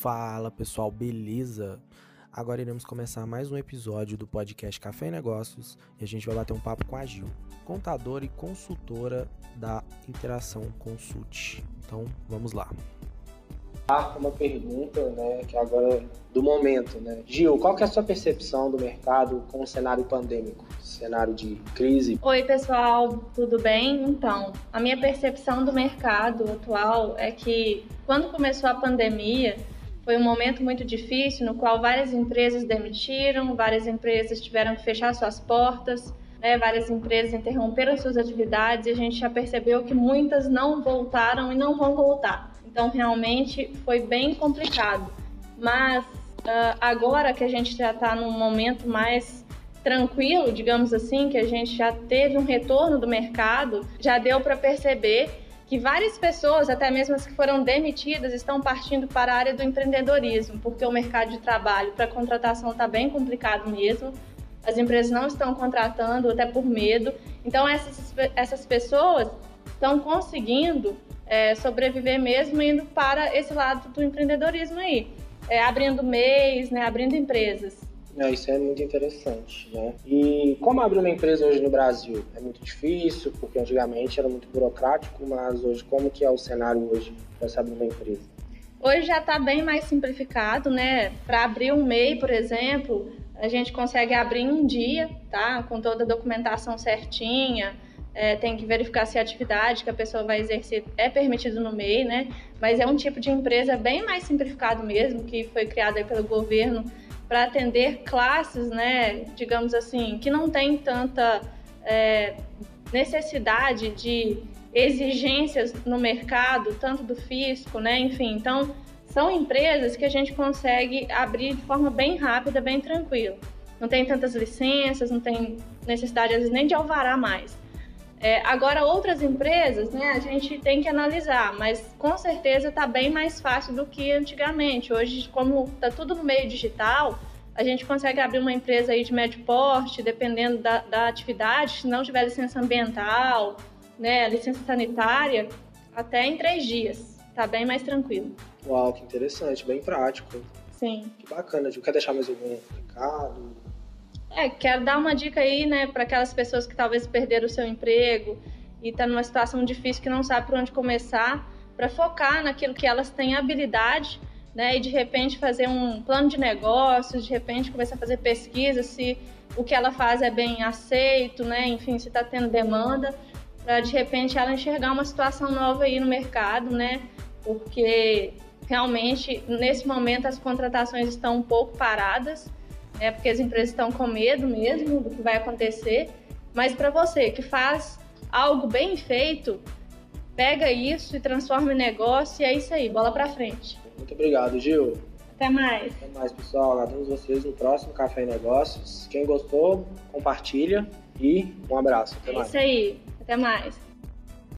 Fala pessoal, beleza? Agora iremos começar mais um episódio do podcast Café e Negócios e a gente vai bater um papo com a Gil, contadora e consultora da Interação Consult. Então vamos lá. Uma pergunta, né, que agora do momento, né? Gil, qual que é a sua percepção do mercado com o cenário pandêmico, cenário de crise? Oi, pessoal, tudo bem? Então, a minha percepção do mercado atual é que quando começou a pandemia, foi um momento muito difícil no qual várias empresas demitiram, várias empresas tiveram que fechar suas portas, né, várias empresas interromperam suas atividades e a gente já percebeu que muitas não voltaram e não vão voltar. Então, realmente foi bem complicado. Mas uh, agora que a gente já está num momento mais tranquilo, digamos assim, que a gente já teve um retorno do mercado, já deu para perceber que várias pessoas, até mesmo as que foram demitidas, estão partindo para a área do empreendedorismo, porque o mercado de trabalho para contratação está bem complicado mesmo. As empresas não estão contratando, até por medo. Então, essas, essas pessoas estão conseguindo é, sobreviver mesmo indo para esse lado do empreendedorismo aí, é, abrindo MEIs, né, abrindo empresas. É, isso é muito interessante, né? E como abrir uma empresa hoje no Brasil? É muito difícil, porque antigamente era muito burocrático, mas hoje como que é o cenário hoje para se abrir uma empresa? Hoje já está bem mais simplificado, né? Para abrir um MEI, por exemplo, a gente consegue abrir em um dia, tá? Com toda a documentação certinha, é, tem que verificar se a atividade que a pessoa vai exercer é permitido no MEI, né? Mas é um tipo de empresa bem mais simplificado mesmo, que foi criado pelo governo para atender classes, né, digamos assim, que não tem tanta é, necessidade de exigências no mercado, tanto do fisco, né, enfim. Então, são empresas que a gente consegue abrir de forma bem rápida, bem tranquila. Não tem tantas licenças, não tem necessidade, às vezes, nem de alvará mais. É, agora, outras empresas, né, a gente tem que analisar, mas com certeza está bem mais fácil do que antigamente. Hoje, como está tudo no meio digital, a gente consegue abrir uma empresa aí de médio porte, dependendo da, da atividade, se não tiver licença ambiental, né, licença sanitária, até em três dias. Está bem mais tranquilo. Uau, que interessante, bem prático. Sim. Que bacana. Quer deixar mais algum recado? É, quero dar uma dica aí, né, para aquelas pessoas que talvez perderam o seu emprego e tá numa situação difícil que não sabe por onde começar, para focar naquilo que elas têm habilidade, né, e de repente fazer um plano de negócios, de repente começar a fazer pesquisa se o que ela faz é bem aceito, né, enfim, se está tendo demanda, para de repente ela enxergar uma situação nova aí no mercado, né, porque realmente nesse momento as contratações estão um pouco paradas é porque as empresas estão com medo mesmo do que vai acontecer. Mas para você que faz algo bem feito, pega isso e transforma em negócio e é isso aí, bola para frente. Muito obrigado, Gil. Até mais. Até mais, pessoal. Aguardamos vocês no próximo Café e Negócios. Quem gostou, compartilha e um abraço. Até é mais. isso aí. Até mais.